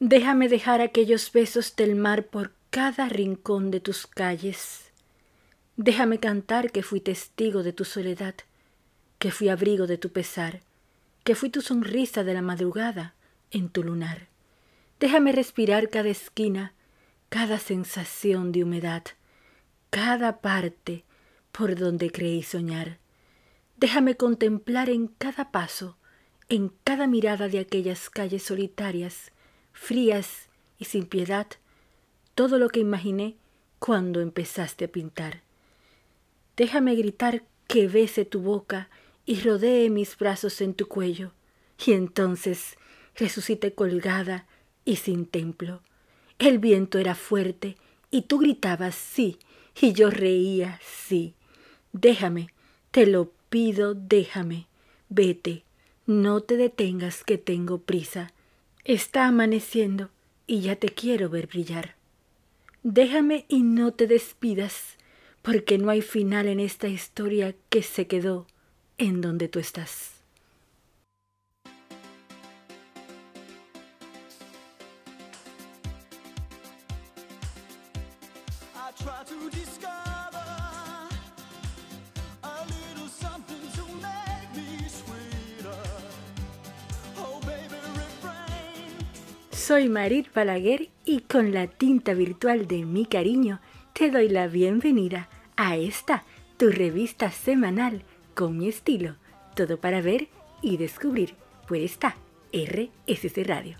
Déjame dejar aquellos besos del mar por cada rincón de tus calles. Déjame cantar que fui testigo de tu soledad, que fui abrigo de tu pesar, que fui tu sonrisa de la madrugada en tu lunar. Déjame respirar cada esquina, cada sensación de humedad, cada parte por donde creí soñar. Déjame contemplar en cada paso, en cada mirada de aquellas calles solitarias, frías y sin piedad, todo lo que imaginé cuando empezaste a pintar. Déjame gritar que bese tu boca y rodee mis brazos en tu cuello, y entonces resucite colgada y sin templo. El viento era fuerte y tú gritabas sí, y yo reía sí. Déjame, te lo pido, déjame. Vete, no te detengas que tengo prisa. Está amaneciendo y ya te quiero ver brillar. Déjame y no te despidas, porque no hay final en esta historia que se quedó en donde tú estás. Soy Marit Balaguer y con la tinta virtual de mi cariño te doy la bienvenida a esta, tu revista semanal con mi estilo, todo para ver y descubrir por esta RSC Radio.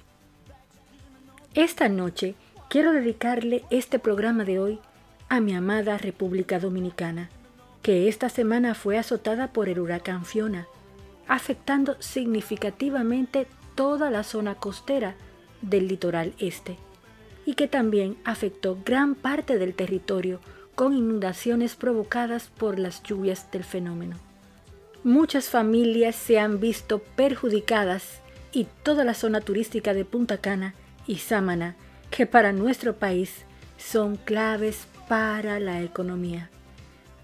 Esta noche quiero dedicarle este programa de hoy a mi amada República Dominicana, que esta semana fue azotada por el huracán Fiona, afectando significativamente toda la zona costera del litoral este y que también afectó gran parte del territorio con inundaciones provocadas por las lluvias del fenómeno. Muchas familias se han visto perjudicadas y toda la zona turística de Punta Cana y Sámana, que para nuestro país son claves para la economía.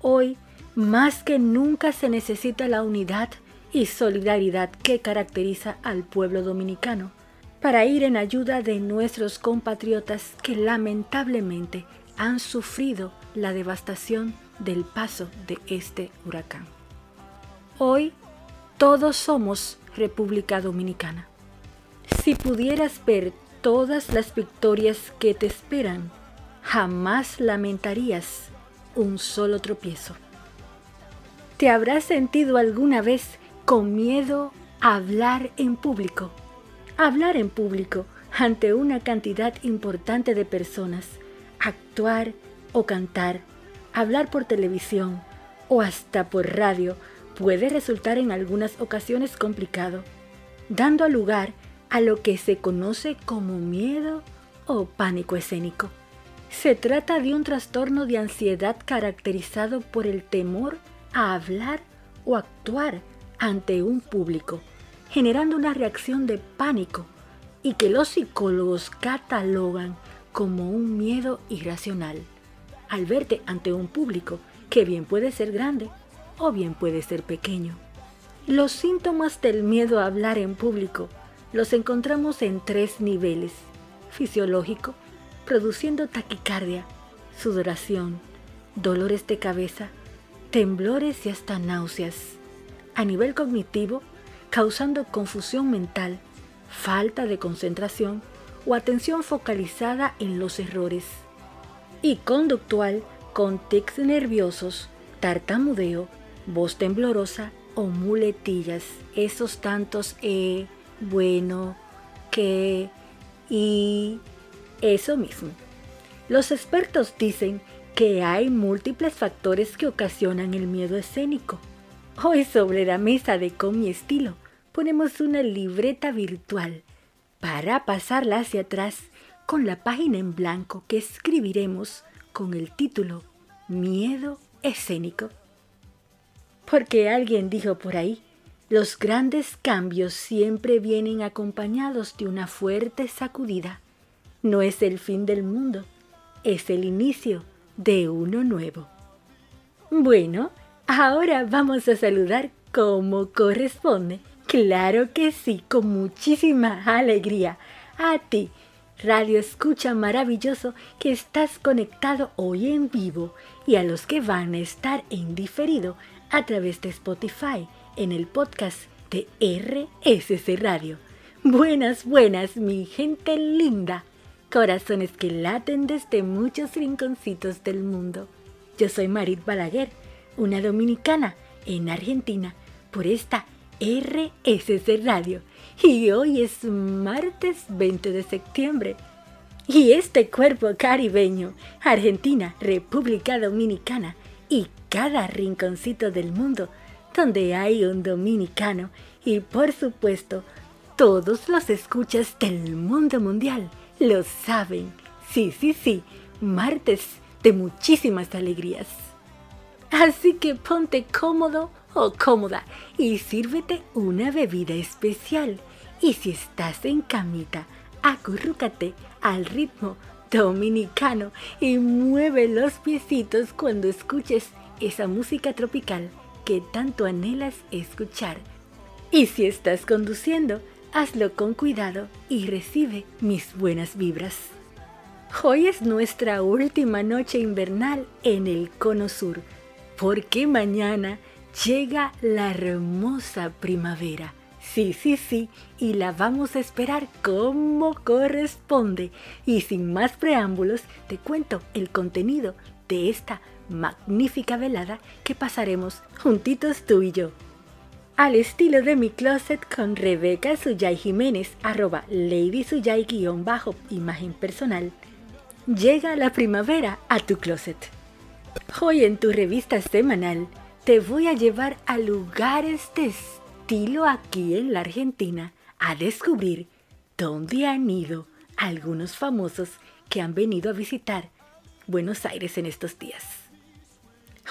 Hoy, más que nunca se necesita la unidad y solidaridad que caracteriza al pueblo dominicano para ir en ayuda de nuestros compatriotas que lamentablemente han sufrido la devastación del paso de este huracán. Hoy todos somos República Dominicana. Si pudieras ver todas las victorias que te esperan, jamás lamentarías un solo tropiezo. ¿Te habrás sentido alguna vez con miedo a hablar en público? Hablar en público ante una cantidad importante de personas, actuar o cantar, hablar por televisión o hasta por radio puede resultar en algunas ocasiones complicado, dando lugar a lo que se conoce como miedo o pánico escénico. Se trata de un trastorno de ansiedad caracterizado por el temor a hablar o actuar ante un público generando una reacción de pánico y que los psicólogos catalogan como un miedo irracional al verte ante un público que bien puede ser grande o bien puede ser pequeño. Los síntomas del miedo a hablar en público los encontramos en tres niveles. Fisiológico, produciendo taquicardia, sudoración, dolores de cabeza, temblores y hasta náuseas. A nivel cognitivo, causando confusión mental, falta de concentración o atención focalizada en los errores. Y conductual con tics nerviosos, tartamudeo, voz temblorosa o muletillas, esos tantos e, bueno, que, y, eso mismo. Los expertos dicen que hay múltiples factores que ocasionan el miedo escénico. Hoy sobre la mesa de Con mi estilo ponemos una libreta virtual para pasarla hacia atrás con la página en blanco que escribiremos con el título Miedo escénico. Porque alguien dijo por ahí, los grandes cambios siempre vienen acompañados de una fuerte sacudida. No es el fin del mundo, es el inicio de uno nuevo. Bueno, ahora vamos a saludar como corresponde Claro que sí, con muchísima alegría. A ti, radio escucha maravilloso que estás conectado hoy en vivo y a los que van a estar en diferido a través de Spotify en el podcast de RSC Radio. Buenas, buenas, mi gente linda. Corazones que laten desde muchos rinconcitos del mundo. Yo soy Marit Balaguer, una dominicana en Argentina, por esta RSC Radio y hoy es martes 20 de septiembre. Y este cuerpo caribeño, Argentina, República Dominicana y cada rinconcito del mundo donde hay un dominicano y por supuesto todos los escuchas del mundo mundial lo saben. Sí, sí, sí, martes de muchísimas alegrías. Así que ponte cómodo o cómoda y sírvete una bebida especial. Y si estás en camita, acurrúcate al ritmo dominicano y mueve los piecitos cuando escuches esa música tropical que tanto anhelas escuchar. Y si estás conduciendo, hazlo con cuidado y recibe mis buenas vibras. Hoy es nuestra última noche invernal en el Cono Sur, porque mañana llega la hermosa primavera. Sí, sí, sí, y la vamos a esperar como corresponde. Y sin más preámbulos, te cuento el contenido de esta magnífica velada que pasaremos juntitos tú y yo. Al estilo de mi closet con Rebeca Suyay Jiménez, arroba Lady Suyay guion bajo imagen personal, llega la primavera a tu closet. Hoy en tu revista semanal te voy a llevar a lugares de estilo aquí en la Argentina a descubrir dónde han ido algunos famosos que han venido a visitar Buenos Aires en estos días.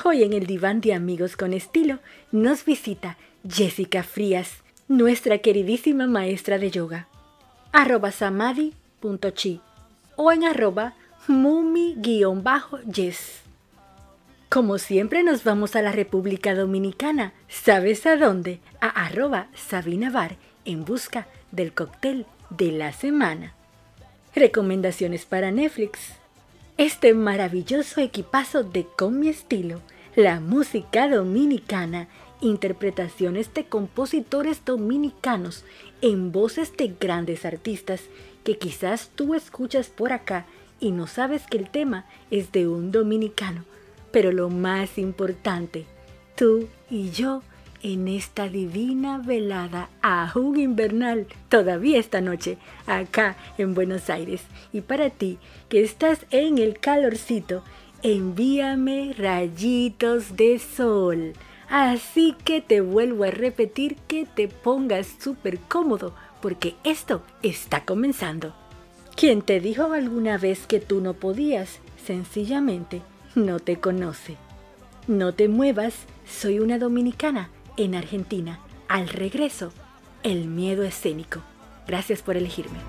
Hoy en el diván de amigos con estilo nos visita Jessica Frías, nuestra queridísima maestra de yoga. arroba samadhi.chi o en arroba mumi-yes. Como siempre nos vamos a la República Dominicana. ¿Sabes a dónde? A arroba Sabina Bar en busca del cóctel de la semana. Recomendaciones para Netflix. Este maravilloso equipazo de Con mi estilo, la música dominicana, interpretaciones de compositores dominicanos en voces de grandes artistas que quizás tú escuchas por acá y no sabes que el tema es de un dominicano pero lo más importante, tú y yo en esta divina velada aún invernal, todavía esta noche, acá en Buenos Aires. Y para ti, que estás en el calorcito, envíame rayitos de sol. Así que te vuelvo a repetir que te pongas súper cómodo, porque esto está comenzando. ¿Quién te dijo alguna vez que tú no podías? Sencillamente no te conoce. No te muevas, soy una dominicana en Argentina. Al regreso, el miedo escénico. Gracias por elegirme.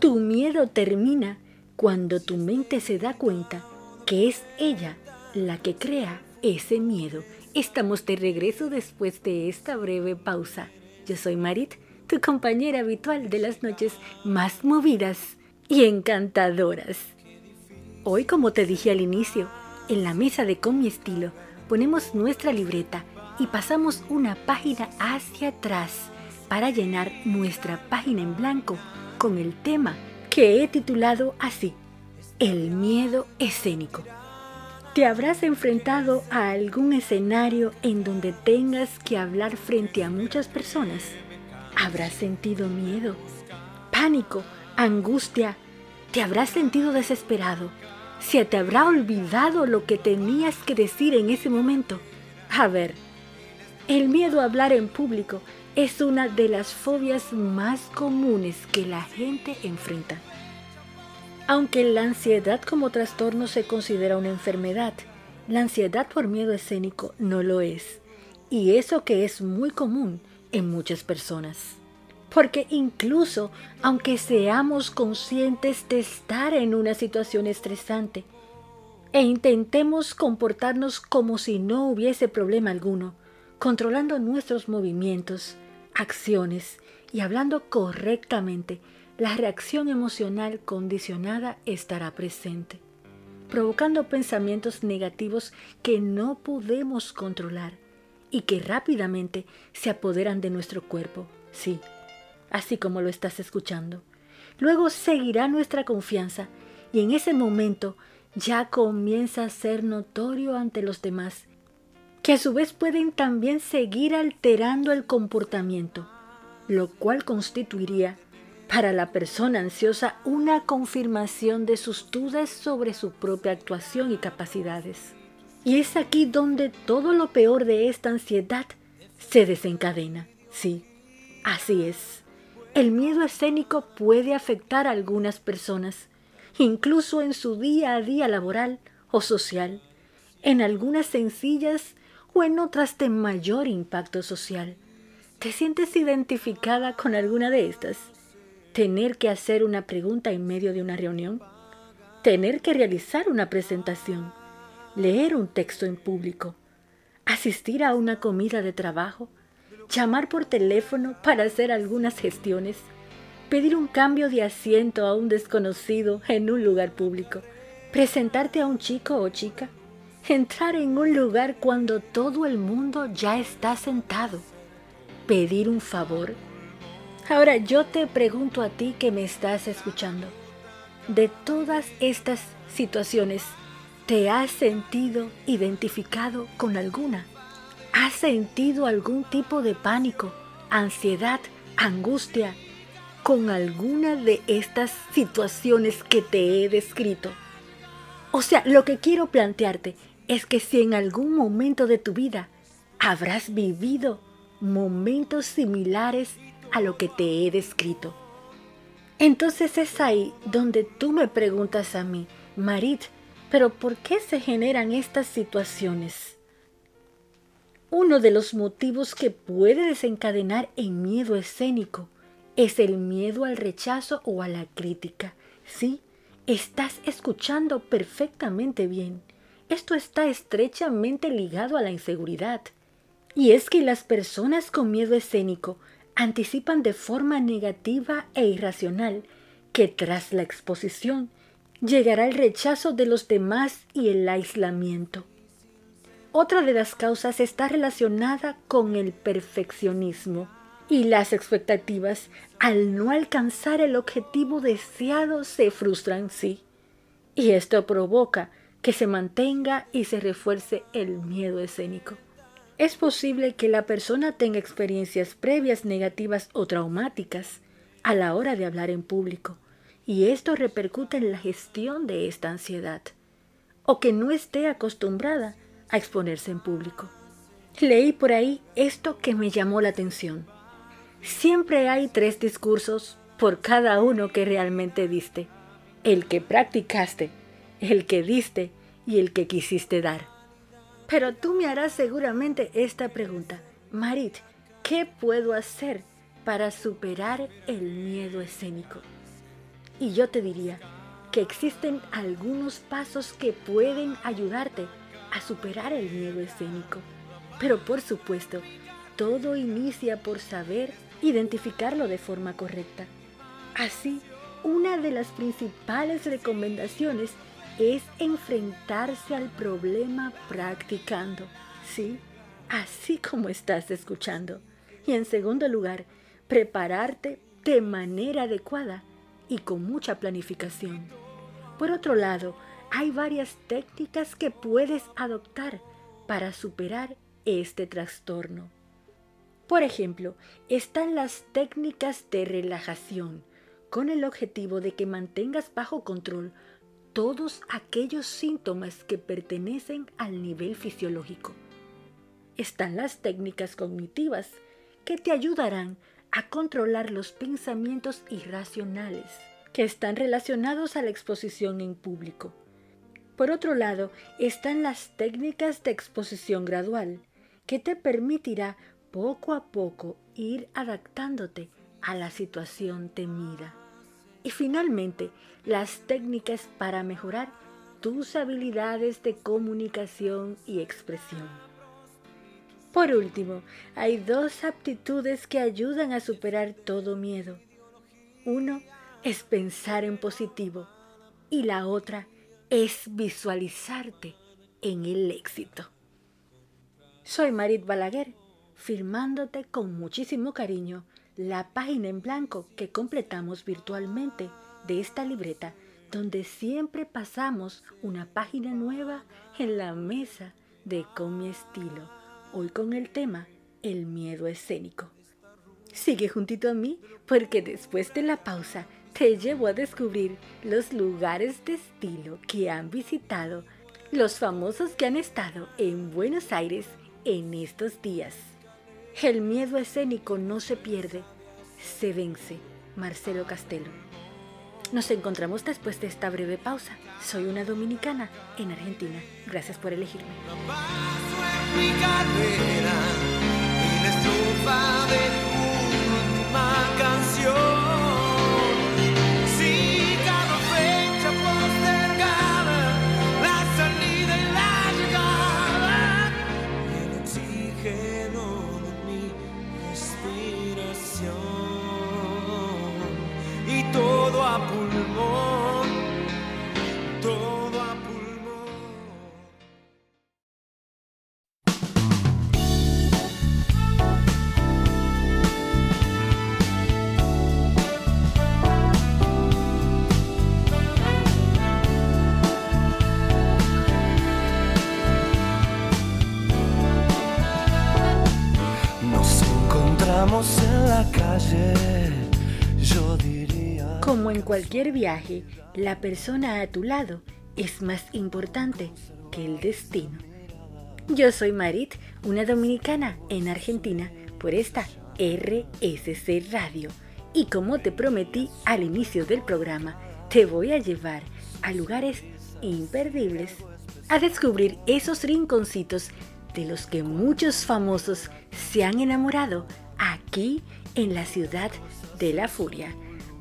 Tu miedo termina cuando tu mente se da cuenta que es ella la que crea ese miedo. Estamos de regreso después de esta breve pausa. Yo soy Marit, tu compañera habitual de las noches más movidas y encantadoras. Hoy, como te dije al inicio, en la mesa de Con mi estilo ponemos nuestra libreta y pasamos una página hacia atrás para llenar nuestra página en blanco con el tema que he titulado así, El miedo escénico. ¿Te habrás enfrentado a algún escenario en donde tengas que hablar frente a muchas personas? ¿Habrás sentido miedo, pánico, angustia? ¿Te habrás sentido desesperado? ¿Se te habrá olvidado lo que tenías que decir en ese momento? A ver, el miedo a hablar en público es una de las fobias más comunes que la gente enfrenta. Aunque la ansiedad como trastorno se considera una enfermedad, la ansiedad por miedo escénico no lo es. Y eso que es muy común en muchas personas. Porque incluso aunque seamos conscientes de estar en una situación estresante e intentemos comportarnos como si no hubiese problema alguno, controlando nuestros movimientos, acciones y hablando correctamente, la reacción emocional condicionada estará presente, provocando pensamientos negativos que no podemos controlar y que rápidamente se apoderan de nuestro cuerpo. Sí, así como lo estás escuchando. Luego seguirá nuestra confianza y en ese momento ya comienza a ser notorio ante los demás, que a su vez pueden también seguir alterando el comportamiento, lo cual constituiría para la persona ansiosa una confirmación de sus dudas sobre su propia actuación y capacidades. Y es aquí donde todo lo peor de esta ansiedad se desencadena. Sí, así es. El miedo escénico puede afectar a algunas personas, incluso en su día a día laboral o social, en algunas sencillas o en otras de mayor impacto social. ¿Te sientes identificada con alguna de estas? ¿Tener que hacer una pregunta en medio de una reunión? ¿Tener que realizar una presentación? ¿Leer un texto en público? ¿Asistir a una comida de trabajo? llamar por teléfono para hacer algunas gestiones, pedir un cambio de asiento a un desconocido en un lugar público, presentarte a un chico o chica, entrar en un lugar cuando todo el mundo ya está sentado, pedir un favor. Ahora yo te pregunto a ti que me estás escuchando, de todas estas situaciones, ¿te has sentido identificado con alguna? ¿Has sentido algún tipo de pánico, ansiedad, angustia con alguna de estas situaciones que te he descrito? O sea, lo que quiero plantearte es que si en algún momento de tu vida habrás vivido momentos similares a lo que te he descrito. Entonces es ahí donde tú me preguntas a mí, Marit, pero ¿por qué se generan estas situaciones? Uno de los motivos que puede desencadenar el miedo escénico es el miedo al rechazo o a la crítica. Sí, estás escuchando perfectamente bien. Esto está estrechamente ligado a la inseguridad. Y es que las personas con miedo escénico anticipan de forma negativa e irracional que tras la exposición llegará el rechazo de los demás y el aislamiento. Otra de las causas está relacionada con el perfeccionismo y las expectativas al no alcanzar el objetivo deseado se frustran sí. Y esto provoca que se mantenga y se refuerce el miedo escénico. Es posible que la persona tenga experiencias previas negativas o traumáticas a la hora de hablar en público, y esto repercute en la gestión de esta ansiedad, o que no esté acostumbrada a exponerse en público. Leí por ahí esto que me llamó la atención. Siempre hay tres discursos por cada uno que realmente diste. El que practicaste, el que diste y el que quisiste dar. Pero tú me harás seguramente esta pregunta. Marit, ¿qué puedo hacer para superar el miedo escénico? Y yo te diría que existen algunos pasos que pueden ayudarte a superar el miedo escénico. Pero por supuesto, todo inicia por saber identificarlo de forma correcta. Así, una de las principales recomendaciones es enfrentarse al problema practicando, ¿sí? Así como estás escuchando. Y en segundo lugar, prepararte de manera adecuada y con mucha planificación. Por otro lado, hay varias técnicas que puedes adoptar para superar este trastorno. Por ejemplo, están las técnicas de relajación, con el objetivo de que mantengas bajo control todos aquellos síntomas que pertenecen al nivel fisiológico. están las técnicas cognitivas que te ayudarán a controlar los pensamientos irracionales que están relacionados a la exposición en público. Por otro lado, están las técnicas de exposición gradual, que te permitirá poco a poco ir adaptándote a la situación temida. Y finalmente, las técnicas para mejorar tus habilidades de comunicación y expresión. Por último, hay dos aptitudes que ayudan a superar todo miedo. Uno es pensar en positivo y la otra es visualizarte en el éxito. Soy Marit Balaguer, firmándote con muchísimo cariño la página en blanco que completamos virtualmente de esta libreta donde siempre pasamos una página nueva en la mesa de Con mi estilo, hoy con el tema El miedo escénico. Sigue juntito a mí porque después de la pausa te llevo a descubrir los lugares de estilo que han visitado los famosos que han estado en Buenos Aires en estos días. El miedo escénico no se pierde, se vence. Marcelo Castelo. Nos encontramos después de esta breve pausa. Soy una dominicana en Argentina. Gracias por elegirme. Como cualquier viaje, la persona a tu lado es más importante que el destino. Yo soy Marit, una dominicana en Argentina, por esta RSC Radio. Y como te prometí al inicio del programa, te voy a llevar a lugares imperdibles, a descubrir esos rinconcitos de los que muchos famosos se han enamorado aquí en la ciudad de la furia.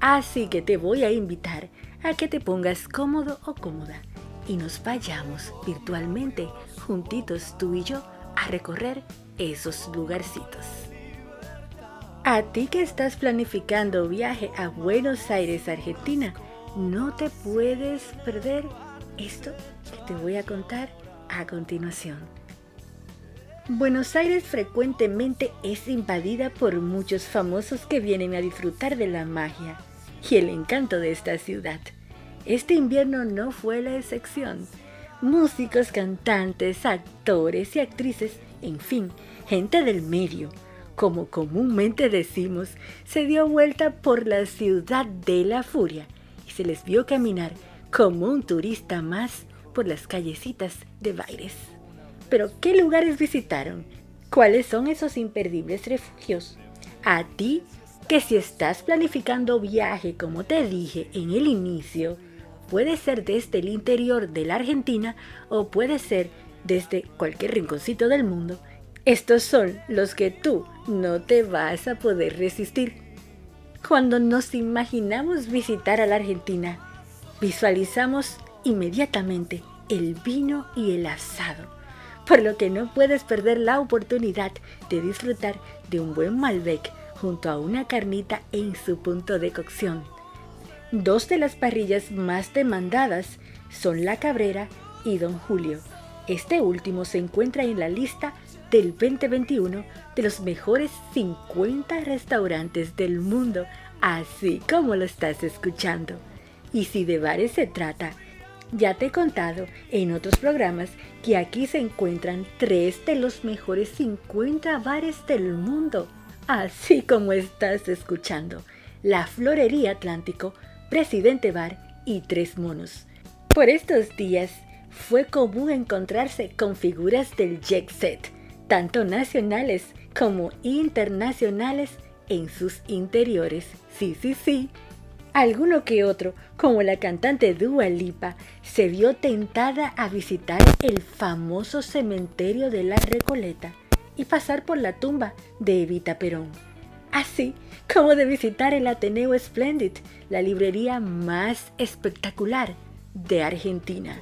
Así que te voy a invitar a que te pongas cómodo o cómoda y nos vayamos virtualmente juntitos tú y yo a recorrer esos lugarcitos. A ti que estás planificando viaje a Buenos Aires, Argentina, no te puedes perder esto que te voy a contar a continuación. Buenos Aires frecuentemente es invadida por muchos famosos que vienen a disfrutar de la magia y el encanto de esta ciudad. Este invierno no fue la excepción. Músicos, cantantes, actores y actrices, en fin, gente del medio, como comúnmente decimos, se dio vuelta por la ciudad de la furia y se les vio caminar como un turista más por las callecitas de Baires. Pero, ¿qué lugares visitaron? ¿Cuáles son esos imperdibles refugios? A ti, que si estás planificando viaje, como te dije en el inicio, puede ser desde el interior de la Argentina o puede ser desde cualquier rinconcito del mundo, estos son los que tú no te vas a poder resistir. Cuando nos imaginamos visitar a la Argentina, visualizamos inmediatamente el vino y el asado por lo que no puedes perder la oportunidad de disfrutar de un buen Malbec junto a una carnita en su punto de cocción. Dos de las parrillas más demandadas son La Cabrera y Don Julio. Este último se encuentra en la lista del 2021 de los mejores 50 restaurantes del mundo, así como lo estás escuchando. Y si de bares se trata, ya te he contado en otros programas que aquí se encuentran tres de los mejores 50 bares del mundo, así como estás escuchando, la Florería Atlántico, Presidente Bar y Tres Monos. Por estos días fue común encontrarse con figuras del jet set, tanto nacionales como internacionales en sus interiores. Sí, sí, sí. Alguno que otro, como la cantante Dua Lipa, se vio tentada a visitar el famoso cementerio de la Recoleta y pasar por la tumba de Evita Perón. Así como de visitar el Ateneo Splendid, la librería más espectacular de Argentina.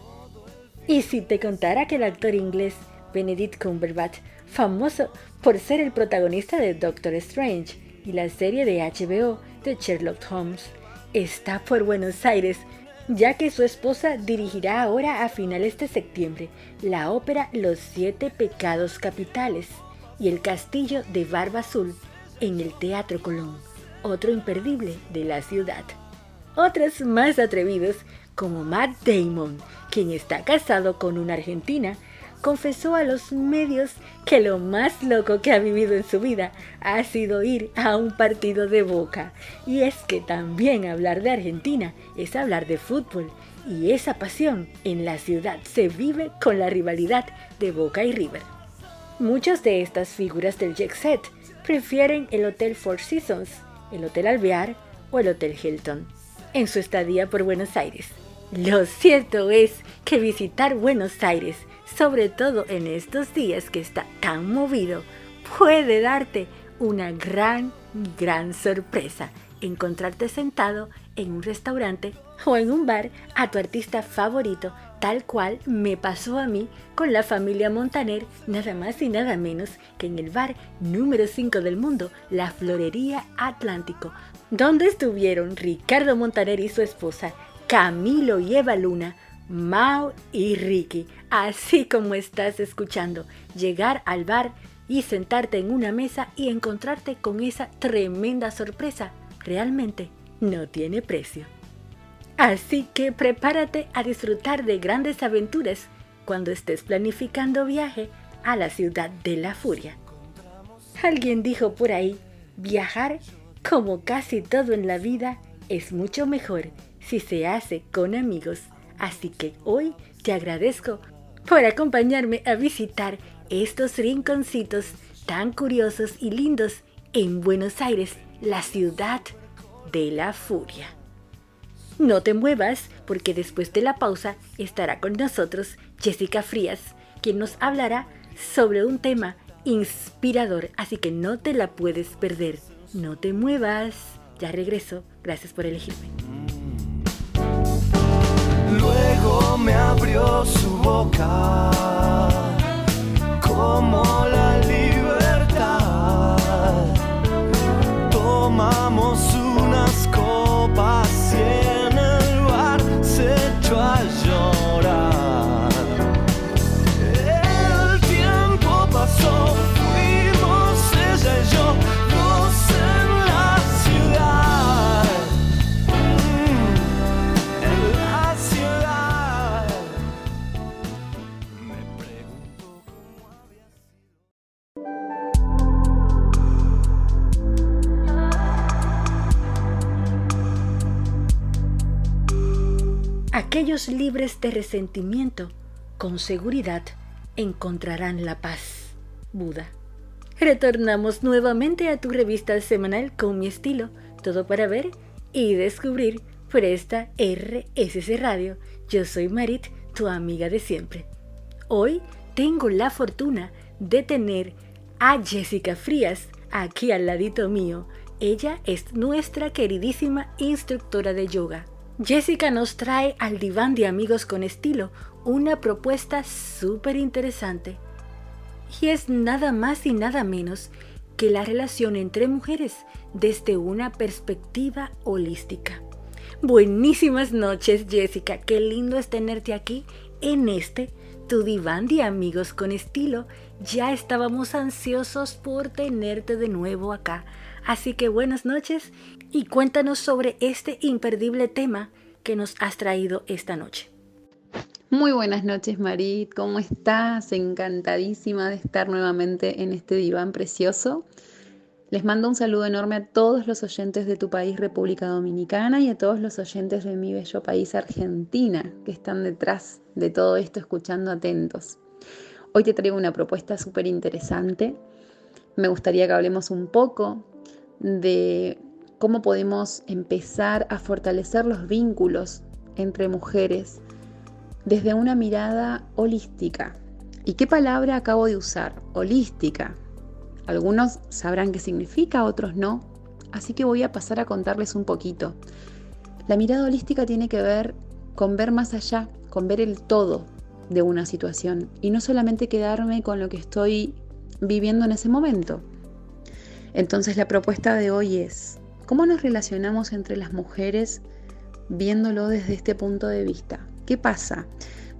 Y si te contara que el actor inglés Benedict Cumberbatch, famoso por ser el protagonista de Doctor Strange y la serie de HBO de Sherlock Holmes, está por Buenos Aires, ya que su esposa dirigirá ahora a finales de septiembre la ópera Los Siete Pecados Capitales y El Castillo de Barba Azul en el Teatro Colón, otro imperdible de la ciudad. Otros más atrevidos, como Matt Damon, quien está casado con una argentina, confesó a los medios que lo más loco que ha vivido en su vida ha sido ir a un partido de Boca. Y es que también hablar de Argentina es hablar de fútbol. Y esa pasión en la ciudad se vive con la rivalidad de Boca y River. Muchas de estas figuras del jet set prefieren el Hotel Four Seasons, el Hotel Alvear o el Hotel Hilton en su estadía por Buenos Aires. Lo cierto es que visitar Buenos Aires sobre todo en estos días que está tan movido, puede darte una gran, gran sorpresa. Encontrarte sentado en un restaurante o en un bar a tu artista favorito, tal cual me pasó a mí con la familia Montaner, nada más y nada menos que en el bar número 5 del mundo, la Florería Atlántico, donde estuvieron Ricardo Montaner y su esposa, Camilo y Eva Luna, Mao y Ricky, así como estás escuchando, llegar al bar y sentarte en una mesa y encontrarte con esa tremenda sorpresa, realmente no tiene precio. Así que prepárate a disfrutar de grandes aventuras cuando estés planificando viaje a la ciudad de la furia. Alguien dijo por ahí, viajar, como casi todo en la vida, es mucho mejor si se hace con amigos. Así que hoy te agradezco por acompañarme a visitar estos rinconcitos tan curiosos y lindos en Buenos Aires, la ciudad de la furia. No te muevas porque después de la pausa estará con nosotros Jessica Frías, quien nos hablará sobre un tema inspirador, así que no te la puedes perder. No te muevas. Ya regreso. Gracias por elegirme. Luego me abrió su boca como la libertad. Tomamos unas copas se echó Aquellos libres de resentimiento, con seguridad, encontrarán la paz. Buda. Retornamos nuevamente a tu revista semanal con mi estilo, todo para ver y descubrir por esta RSC Radio. Yo soy Marit, tu amiga de siempre. Hoy tengo la fortuna de tener a Jessica Frías aquí al ladito mío. Ella es nuestra queridísima instructora de yoga. Jessica nos trae al diván de amigos con estilo una propuesta súper interesante. Y es nada más y nada menos que la relación entre mujeres desde una perspectiva holística. Buenísimas noches Jessica, qué lindo es tenerte aquí en este, tu diván de amigos con estilo. Ya estábamos ansiosos por tenerte de nuevo acá. Así que buenas noches y cuéntanos sobre este imperdible tema que nos has traído esta noche. Muy buenas noches, Marit. ¿Cómo estás? Encantadísima de estar nuevamente en este diván precioso. Les mando un saludo enorme a todos los oyentes de tu país, República Dominicana, y a todos los oyentes de mi bello país, Argentina, que están detrás de todo esto escuchando atentos. Hoy te traigo una propuesta súper interesante. Me gustaría que hablemos un poco de cómo podemos empezar a fortalecer los vínculos entre mujeres desde una mirada holística. ¿Y qué palabra acabo de usar? Holística. Algunos sabrán qué significa, otros no. Así que voy a pasar a contarles un poquito. La mirada holística tiene que ver con ver más allá, con ver el todo de una situación y no solamente quedarme con lo que estoy viviendo en ese momento. Entonces la propuesta de hoy es, ¿cómo nos relacionamos entre las mujeres viéndolo desde este punto de vista? ¿Qué pasa?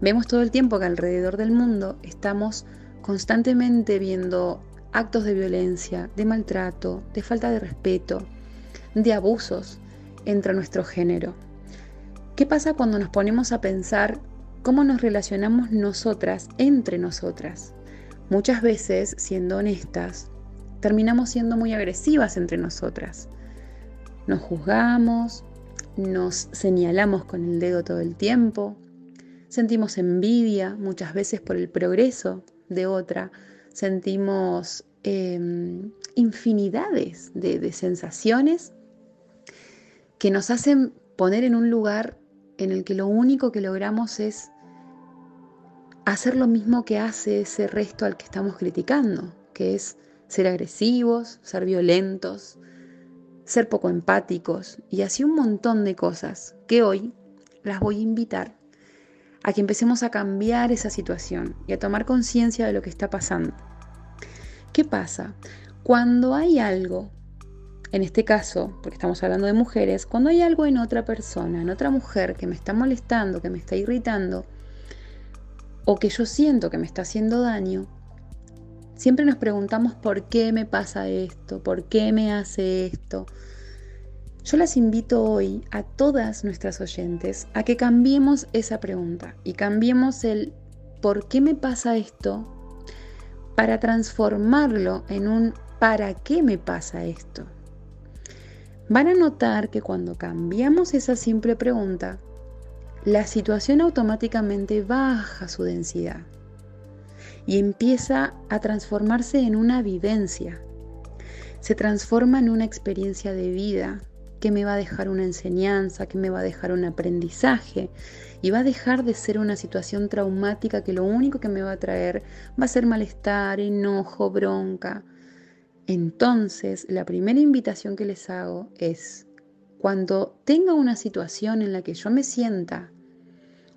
Vemos todo el tiempo que alrededor del mundo estamos constantemente viendo actos de violencia, de maltrato, de falta de respeto, de abusos entre nuestro género. ¿Qué pasa cuando nos ponemos a pensar cómo nos relacionamos nosotras entre nosotras? Muchas veces, siendo honestas, terminamos siendo muy agresivas entre nosotras. Nos juzgamos, nos señalamos con el dedo todo el tiempo, sentimos envidia muchas veces por el progreso de otra, sentimos em, infinidades de sensaciones que nos hacen poner en un lugar en el que lo único que logramos es hacer lo mismo que hace ese resto al que estamos criticando, que es ser agresivos, ser violentos, ser poco empáticos y así un montón de cosas que hoy las voy a invitar a que empecemos a cambiar esa situación y a tomar conciencia de lo que está pasando. ¿Qué pasa? Cuando hay algo en este caso, porque estamos hablando de mujeres, cuando hay algo en otra persona, en otra mujer que me está molestando, que me está irritando, o que yo siento que me está haciendo daño, siempre nos preguntamos por qué me pasa esto, por qué me hace esto. Yo las invito hoy a todas nuestras oyentes a que cambiemos esa pregunta y cambiemos el por qué me pasa esto para transformarlo en un para qué me pasa esto. Van a notar que cuando cambiamos esa simple pregunta, la situación automáticamente baja su densidad y empieza a transformarse en una vivencia. Se transforma en una experiencia de vida que me va a dejar una enseñanza, que me va a dejar un aprendizaje y va a dejar de ser una situación traumática que lo único que me va a traer va a ser malestar, enojo, bronca, entonces, la primera invitación que les hago es, cuando tenga una situación en la que yo me sienta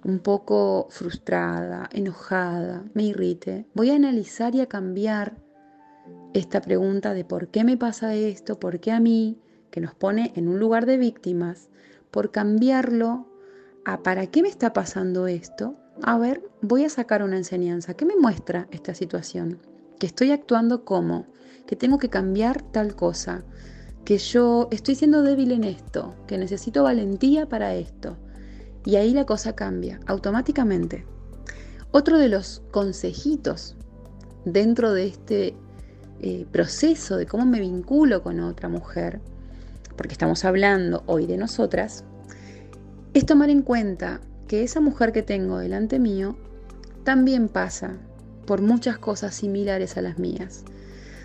un poco frustrada, enojada, me irrite, voy a analizar y a cambiar esta pregunta de por qué me pasa esto, por qué a mí, que nos pone en un lugar de víctimas, por cambiarlo a para qué me está pasando esto. A ver, voy a sacar una enseñanza. ¿Qué me muestra esta situación? Que estoy actuando como que tengo que cambiar tal cosa, que yo estoy siendo débil en esto, que necesito valentía para esto. Y ahí la cosa cambia automáticamente. Otro de los consejitos dentro de este eh, proceso de cómo me vinculo con otra mujer, porque estamos hablando hoy de nosotras, es tomar en cuenta que esa mujer que tengo delante mío también pasa por muchas cosas similares a las mías.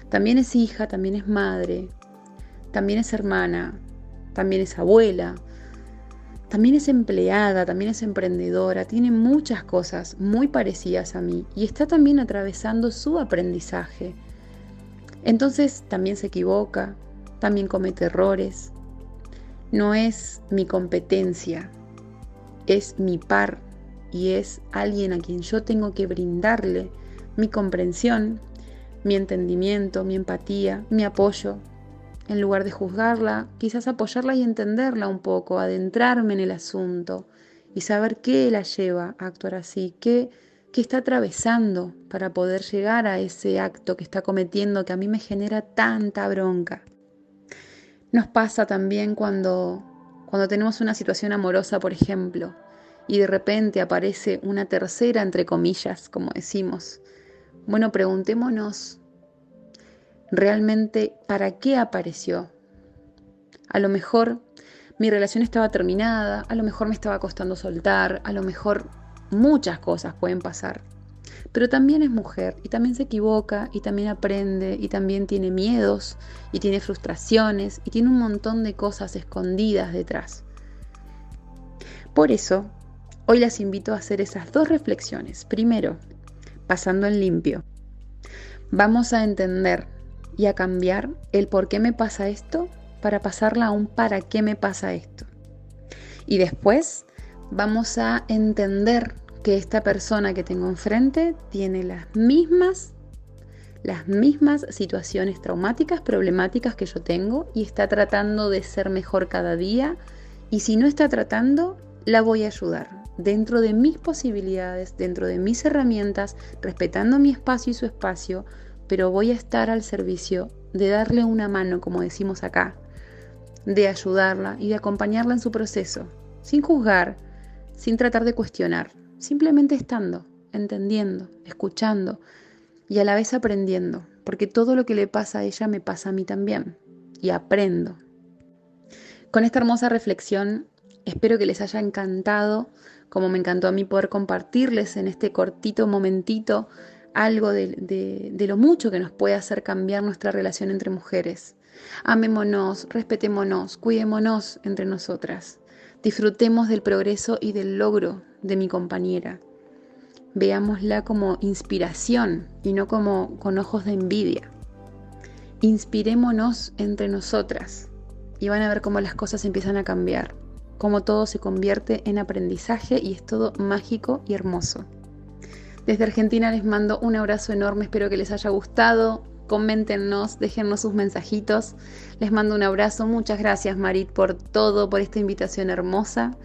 También es hija, también es madre, también es hermana, también es abuela, también es empleada, también es emprendedora, tiene muchas cosas muy parecidas a mí y está también atravesando su aprendizaje. Entonces también se equivoca, también comete errores. No es mi competencia, es mi par y es alguien a quien yo tengo que brindarle mi comprensión, mi entendimiento, mi empatía, mi apoyo. En lugar de juzgarla, quizás apoyarla y entenderla un poco, adentrarme en el asunto y saber qué la lleva a actuar así, qué, qué está atravesando para poder llegar a ese acto que está cometiendo que a mí me genera tanta bronca. Nos pasa también cuando, cuando tenemos una situación amorosa, por ejemplo, y de repente aparece una tercera, entre comillas, como decimos, bueno, preguntémonos realmente para qué apareció. A lo mejor mi relación estaba terminada, a lo mejor me estaba costando soltar, a lo mejor muchas cosas pueden pasar. pero también es mujer y también se equivoca y también aprende y también tiene miedos y tiene frustraciones y tiene un montón de cosas escondidas detrás. Por eso, hoy las invito a hacer esas dos reflexiones. Primero, pasando en limpio. Vamos a entender y a cambiar el por qué me pasa esto para pasarla a un para qué me pasa esto. Y después vamos a entender que esta persona que tengo enfrente tiene las mismas las mismas situaciones traumáticas, problemáticas que yo tengo y está tratando de ser mejor cada día y si no está tratando, la voy a ayudar dentro de mis posibilidades, dentro de mis herramientas, respetando mi espacio y su espacio, pero voy a estar al servicio de darle una mano, como decimos acá, de ayudarla y de acompañarla en su proceso, sin juzgar, sin tratar de cuestionar, simplemente estando, entendiendo, escuchando y a la vez aprendiendo, porque todo lo que le pasa a ella me pasa a mí también y aprendo. Con esta hermosa reflexión, espero que les haya encantado, como me encantó a mí poder compartirles en este cortito momentito algo de, lo mucho que nos puede hacer cambiar nuestra relación entre mujeres. Amémonos, respetémonos, cuidémonos entre nosotras. Disfrutemos del progreso y del logro de mi compañera. Veámosla como inspiración y no como con ojos de envidia. Inspirémonos entre nosotras y van a ver cómo las cosas empiezan a cambiar, cómo todo se convierte en aprendizaje y es todo mágico y hermoso. Desde Argentina les mando un abrazo enorme, espero que les haya gustado. Coméntenos, déjennos sus mensajitos. Les mando un abrazo. Muchas gracias, Marit, por todo, por esta invitación hermosa.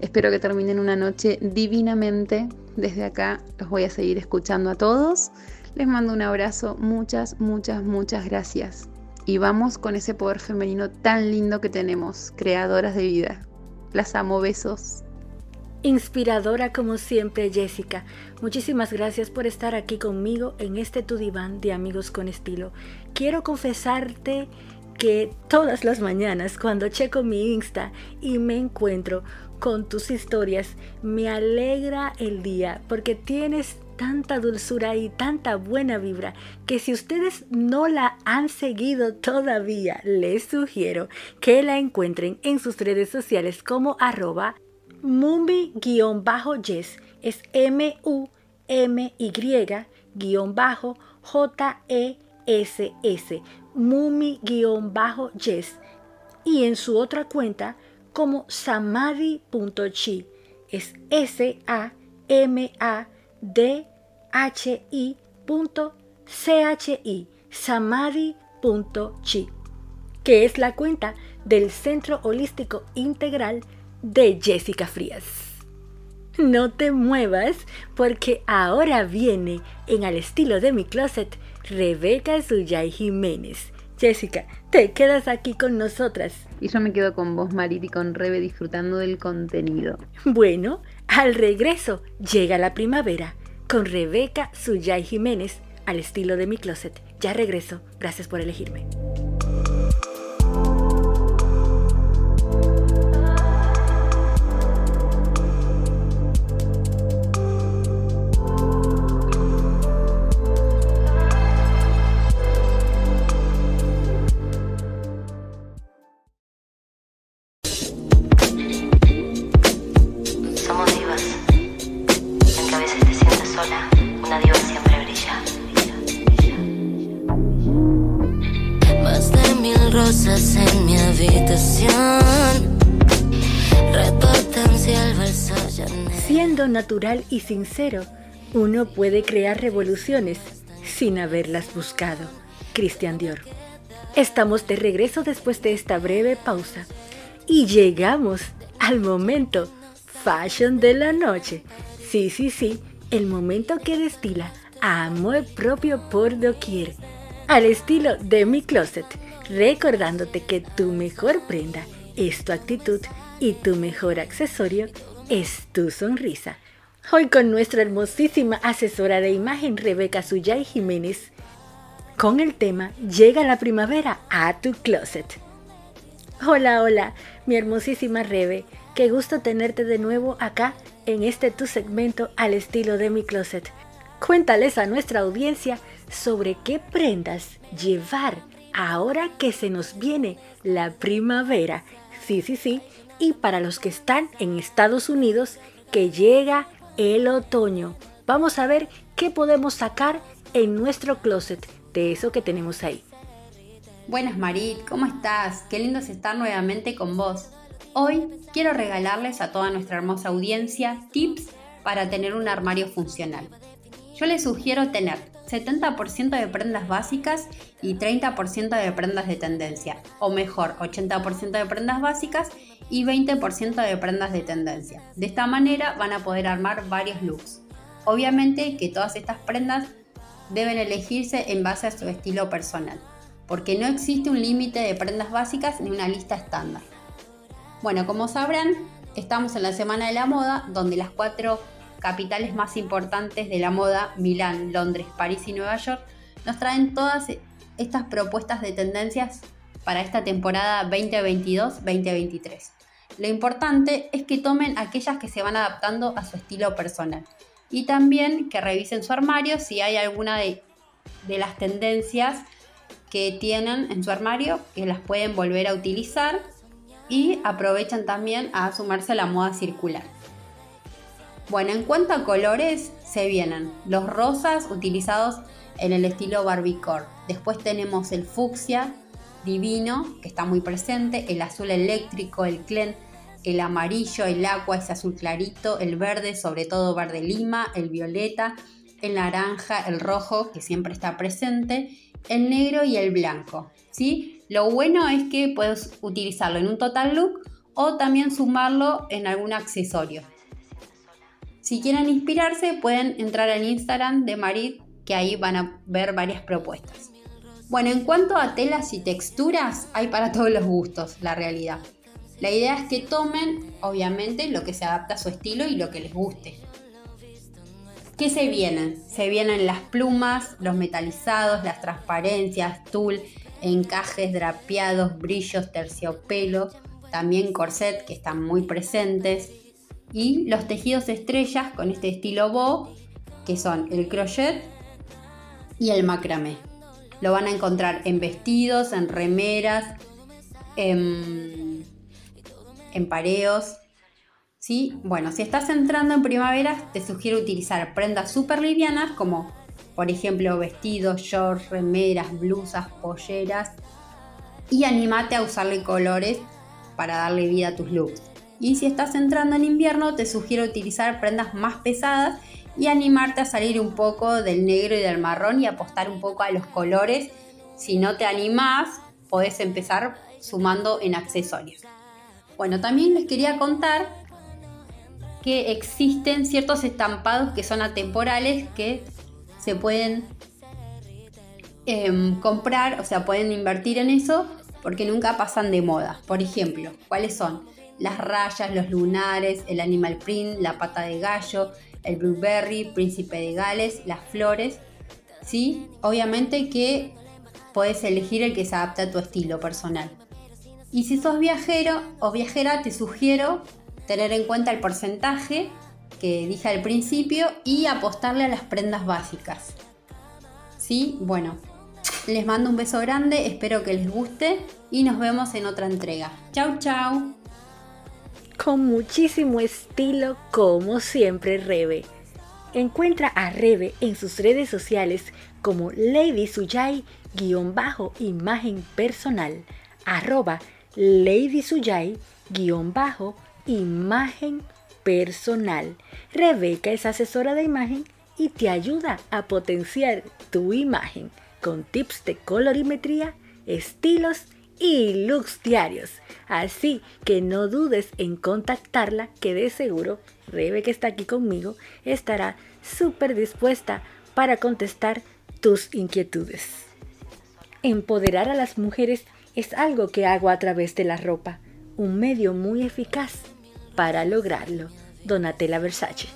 Espero que terminen una noche divinamente. Desde acá los voy a seguir escuchando a todos. Les mando un abrazo. Muchas, muchas, muchas gracias. Y vamos con ese poder femenino tan lindo que tenemos, creadoras de vida. Las amo, besos. Inspiradora como siempre, Jessica. Muchísimas gracias por estar aquí conmigo en este tu diván de amigos con estilo. Quiero confesarte que todas las mañanas cuando checo mi Insta y me encuentro con tus historias, me alegra el día porque tienes tanta dulzura y tanta buena vibra que si ustedes no la han seguido todavía, les sugiero que la encuentren en sus redes sociales como arroba Mumi-Yes es M-U-M-Y-J-E-S-S. Mumi-Yes. Y en su otra cuenta como samadhi.chi. Es S-A-M-A-D-H-I.C-H-I. Samadhi.chi. Que es la cuenta del Centro Holístico Integral de Jessica Frías. No te muevas porque ahora viene en al estilo de mi closet Rebeca Suyay Jiménez. Jessica, te quedas aquí con nosotras. Y yo me quedo con vos, Marit, y con Rebe disfrutando del contenido. Bueno, al regreso llega la primavera con Rebeca Suyay Jiménez al estilo de mi closet. Ya regreso. Gracias por elegirme. Natural y sincero, uno puede crear revoluciones sin haberlas buscado. Cristian Dior. Estamos de regreso después de esta breve pausa y llegamos al momento fashion de la noche. Sí, sí, sí, el momento que destila amor propio por doquier, al estilo de mi closet, recordándote que tu mejor prenda es tu actitud y tu mejor accesorio es tu sonrisa. Hoy con nuestra hermosísima asesora de imagen Rebeca Suyay Jiménez, con el tema Llega la primavera a tu closet. Hola, hola, mi hermosísima Rebe, qué gusto tenerte de nuevo acá en este tu segmento al estilo de mi closet. Cuéntales a nuestra audiencia sobre qué prendas llevar ahora que se nos viene la primavera. Sí, sí, sí. Y para los que están en Estados Unidos, que llega el otoño. Vamos a ver qué podemos sacar en nuestro closet de eso que tenemos ahí. Buenas Marit, ¿cómo estás? Qué lindo es estar nuevamente con vos. Hoy quiero regalarles a toda nuestra hermosa audiencia tips para tener un armario funcional. Yo les sugiero tener 70% de prendas básicas y 30% de prendas de tendencia, o mejor, 80% de prendas básicas y 20% de prendas de tendencia. De esta manera van a poder armar varios looks. Obviamente que todas estas prendas deben elegirse en base a su estilo personal, porque no existe un límite de prendas básicas ni una lista estándar. Bueno, como sabrán, estamos en la Semana de la Moda, donde las cuatro capitales más importantes de la moda, Milán, Londres, París y Nueva York, nos traen todas estas propuestas de tendencias para esta temporada 2022-2023. Lo importante es que tomen aquellas que se van adaptando a su estilo personal y también que revisen su armario si hay alguna de, las tendencias que tienen en su armario que las pueden volver a utilizar y aprovechan también a sumarse a la moda circular. Bueno, en cuanto a colores, se vienen los rosas utilizados en el estilo Barbiecore. Después tenemos el fucsia divino, que está muy presente, el azul eléctrico, el clen, el amarillo, el agua, ese azul clarito, el verde, sobre todo verde lima, el violeta, el naranja, el rojo, que siempre está presente, el negro y el blanco. ¿sí? Lo bueno es que puedes utilizarlo en un total look o también sumarlo en algún accesorio. Si quieren inspirarse, pueden entrar al Instagram de Marit, que ahí van a ver varias propuestas. Bueno, en cuanto a telas y texturas, hay para todos los gustos, la realidad. La idea es que tomen, obviamente, lo que se adapta a su estilo y lo que les guste. ¿Qué se vienen? Se vienen las plumas, los metalizados, las transparencias, tul, encajes, drapeados, brillos, terciopelo, también corset que están muy presentes, y los tejidos estrellas con este estilo bow, que son el crochet y el macramé. Lo van a encontrar en vestidos, en remeras, en, pareos. ¿sí? Bueno, si estás entrando en primavera, te sugiero utilizar prendas súper livianas como, por ejemplo, vestidos, shorts, remeras, blusas, polleras. Y animate a usarle colores para darle vida a tus looks. Y si estás entrando en invierno, te sugiero utilizar prendas más pesadas y animarte a salir un poco del negro y del marrón y apostar un poco a los colores. Si no te animás, podés empezar sumando en accesorios. Bueno, también les quería contar que existen ciertos estampados que son atemporales que se pueden em, comprar, o sea, pueden invertir en eso porque nunca pasan de moda. Por ejemplo, ¿cuáles son? las rayas, los lunares, el animal print, la pata de gallo, el blueberry, príncipe de Gales, las flores. ¿sí? Obviamente que puedes elegir el que se adapte a tu estilo personal. Y si sos viajero o viajera, te sugiero tener en cuenta el porcentaje que dije al principio y apostarle a las prendas básicas. ¿Sí? Bueno, les mando un beso grande, espero que les guste y nos vemos en otra entrega. Chau, chau con muchísimo estilo como siempre Rebe. Encuentra a Rebe en sus redes sociales como Lady Suyai-imagen personal, arroba Lady Suyai-imagen personal. Rebeca es asesora de imagen y te ayuda a potenciar tu imagen con tips de colorimetría, estilos y looks diarios. Así que no dudes en contactarla, que de seguro Rebe que está aquí conmigo estará súper dispuesta para contestar tus inquietudes. Empoderar a las mujeres es algo que hago a través de la ropa, un medio muy eficaz para lograrlo. Donatella Versace.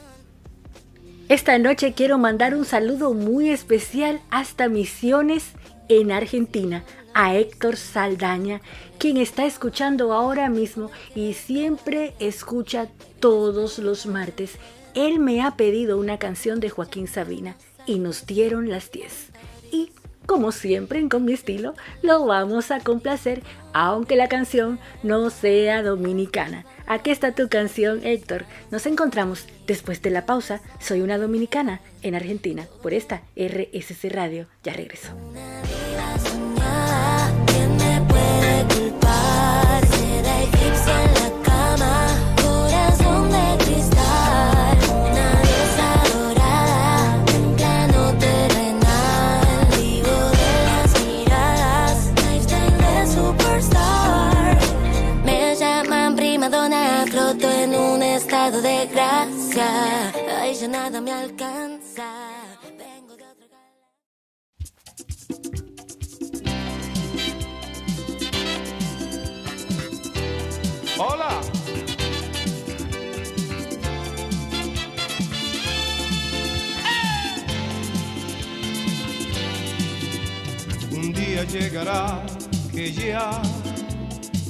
Esta noche quiero mandar un saludo muy especial hasta Misiones en Argentina a Héctor Saldaña, quien está escuchando ahora mismo y siempre escucha todos los martes. Él me ha pedido una canción de Joaquín Sabina y nos dieron las 10. Y como siempre en Con mi estilo, lo vamos a complacer, aunque la canción no sea dominicana. Aquí está tu canción, Héctor. Nos encontramos después de la pausa. Soy una dominicana en Argentina por esta RSC Radio. Ya regreso. Ya nada me alcanza. Vengo de otra Hola. Un día llegará que ya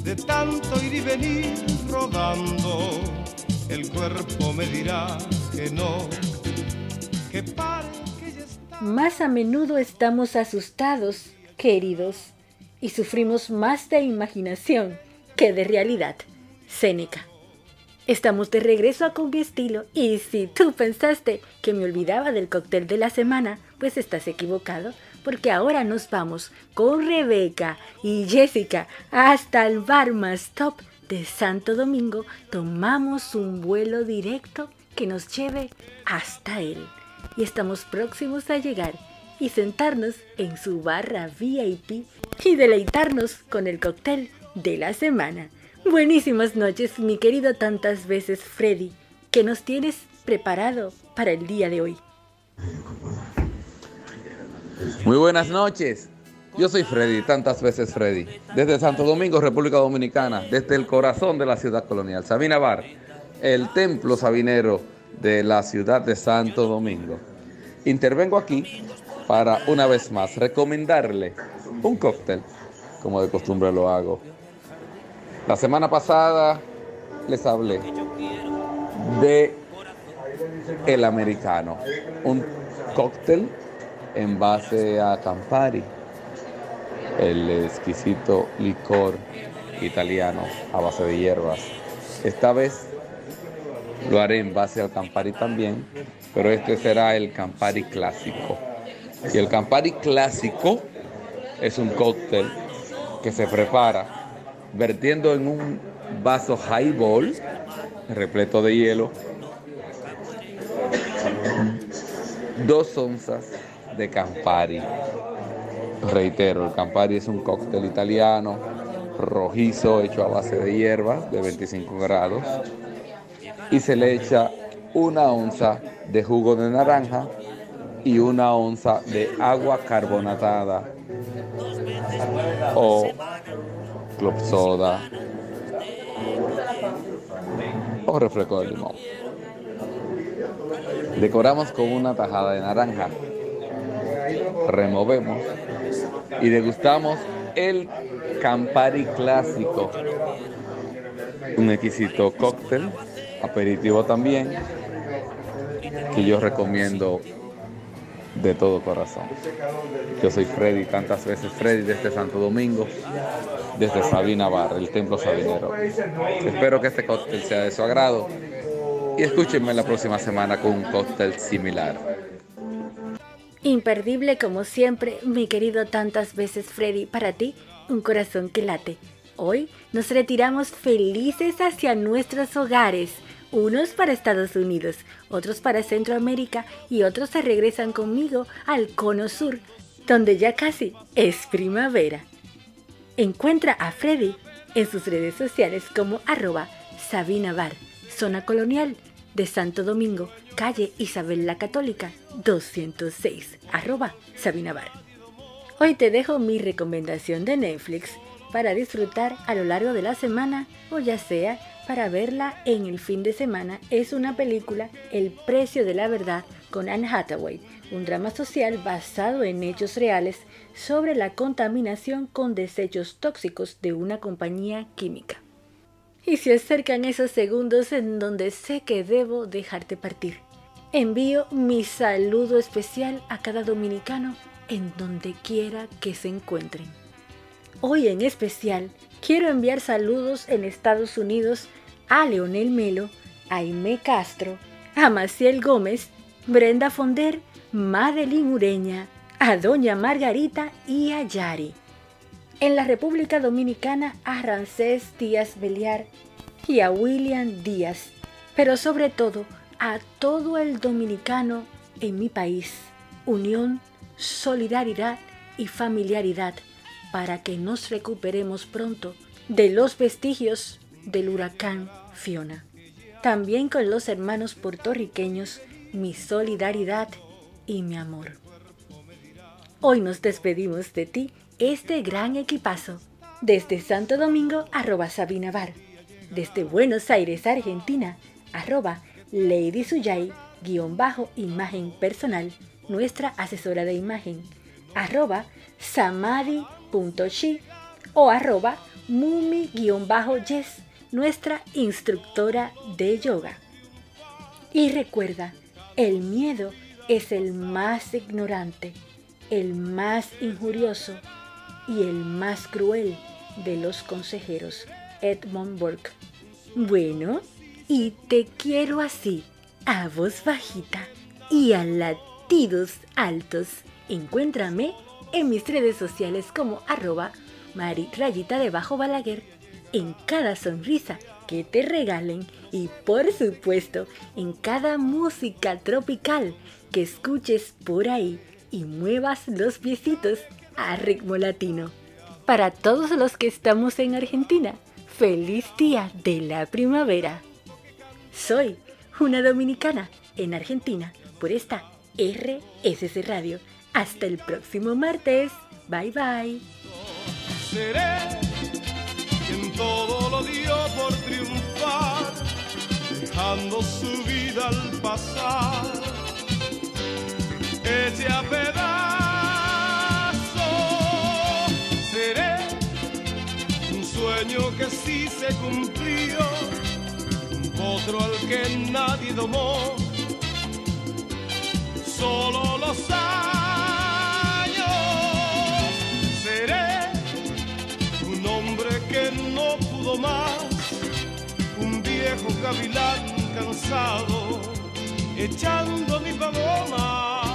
de tanto ir y venir rodando el cuerpo me dirá que no, que ya está. Más a menudo estamos asustados, queridos, y sufrimos más de imaginación que de realidad. Séneca. Estamos de regreso a Con mi estilo y si tú pensaste que me olvidaba del cóctel de la semana, pues estás equivocado porque ahora nos vamos con Rebeca y Jessica hasta el bar más top de Santo Domingo tomamos un vuelo directo que nos lleve hasta él. Y estamos próximos a llegar y sentarnos en su barra VIP y deleitarnos con el cóctel de la semana. Buenísimas noches, mi querido tantas veces Freddy, que nos tienes preparado para el día de hoy. Muy buenas noches. Yo soy Freddy, tantas veces Freddy, desde Santo Domingo, República Dominicana, desde el corazón de la ciudad colonial, Sabina Bar, el templo sabinero de la ciudad de Santo Domingo. Intervengo aquí para una vez más recomendarle un cóctel, como de costumbre lo hago. La semana pasada les hablé de el americano, un cóctel en base a Campari el exquisito licor italiano a base de hierbas. Esta vez lo haré en base al Campari también, pero este será el Campari clásico. Y el Campari clásico es un cóctel que se prepara vertiendo en un vaso highball repleto de hielo dos onzas de Campari Reitero, el Campari es un cóctel italiano rojizo hecho a base de hierbas de 25 grados y se le echa una onza de jugo de naranja y una onza de agua carbonatada o club soda o refresco de limón. Decoramos con una tajada de naranja. Removemos y degustamos el Campari clásico, un exquisito cóctel, aperitivo también, que yo recomiendo de todo corazón. Yo soy Freddy, tantas veces Freddy desde Santo Domingo, desde Sabina Bar, el templo sabinero. Espero que este cóctel sea de su agrado y escúchenme la próxima semana con un cóctel similar. Imperdible como siempre, mi querido tantas veces Freddy, para ti, un corazón que late. Hoy nos retiramos felices hacia nuestros hogares, unos para Estados Unidos, otros para Centroamérica y otros se regresan conmigo al Cono Sur, donde ya casi es primavera. Encuentra a Freddy en sus redes sociales como arroba Sabina Bar, zona colonial de Santo Domingo, calle Isabel la Católica, 206, arroba Sabina Bar. Hoy te dejo mi recomendación de Netflix para disfrutar a lo largo de la semana o ya sea para verla en el fin de semana. Es una película El precio de la verdad con Anne Hathaway, un drama social basado en hechos reales sobre la contaminación con desechos tóxicos de una compañía química y se acercan esos segundos en donde sé que debo dejarte partir. Envío mi saludo especial a cada dominicano en donde quiera que se encuentren. Hoy en especial quiero enviar saludos en Estados Unidos a Leonel Melo, Aime Castro, a Maciel Gómez, Brenda Fonder, Madeline Ureña, a Doña Margarita y a Yari. En la República Dominicana a Rancés Díaz Beliar y a William Díaz, pero sobre todo a todo el dominicano en mi país. Unión, solidaridad y familiaridad para que nos recuperemos pronto de los vestigios del huracán Fiona. También con los hermanos puertorriqueños, mi solidaridad y mi amor. Hoy nos despedimos de ti, este gran equipazo. Desde Santo Domingo, arroba Sabina Bar. Desde Buenos Aires, Argentina, arroba Lady Suyay, guion bajo, imagen personal, nuestra asesora de imagen, arroba samadhi.shi o arroba mumi-yes, nuestra instructora de yoga. Y recuerda, el miedo es el más ignorante, el más injurioso y el más cruel de los consejeros. Edmund Burke. Bueno, y te quiero así, a voz bajita y a latidos altos. Encuéntrame en mis redes sociales como arroba Mari Rayita de Bajo Balaguer en cada sonrisa que te regalen y por supuesto en cada música tropical que escuches por ahí y muevas los piecitos a ritmo latino. Para todos los que estamos en Argentina, feliz día de la primavera. Soy una dominicana en Argentina por esta RSC Radio. Hasta el próximo martes. Bye bye. Todo lo dio por triunfar, dejando su vida al pasar. Eche a pedazos. Seré un sueño que sí se cumplió otro al que nadie domó. Solo los años seré viejo cansado, echando mi paloma.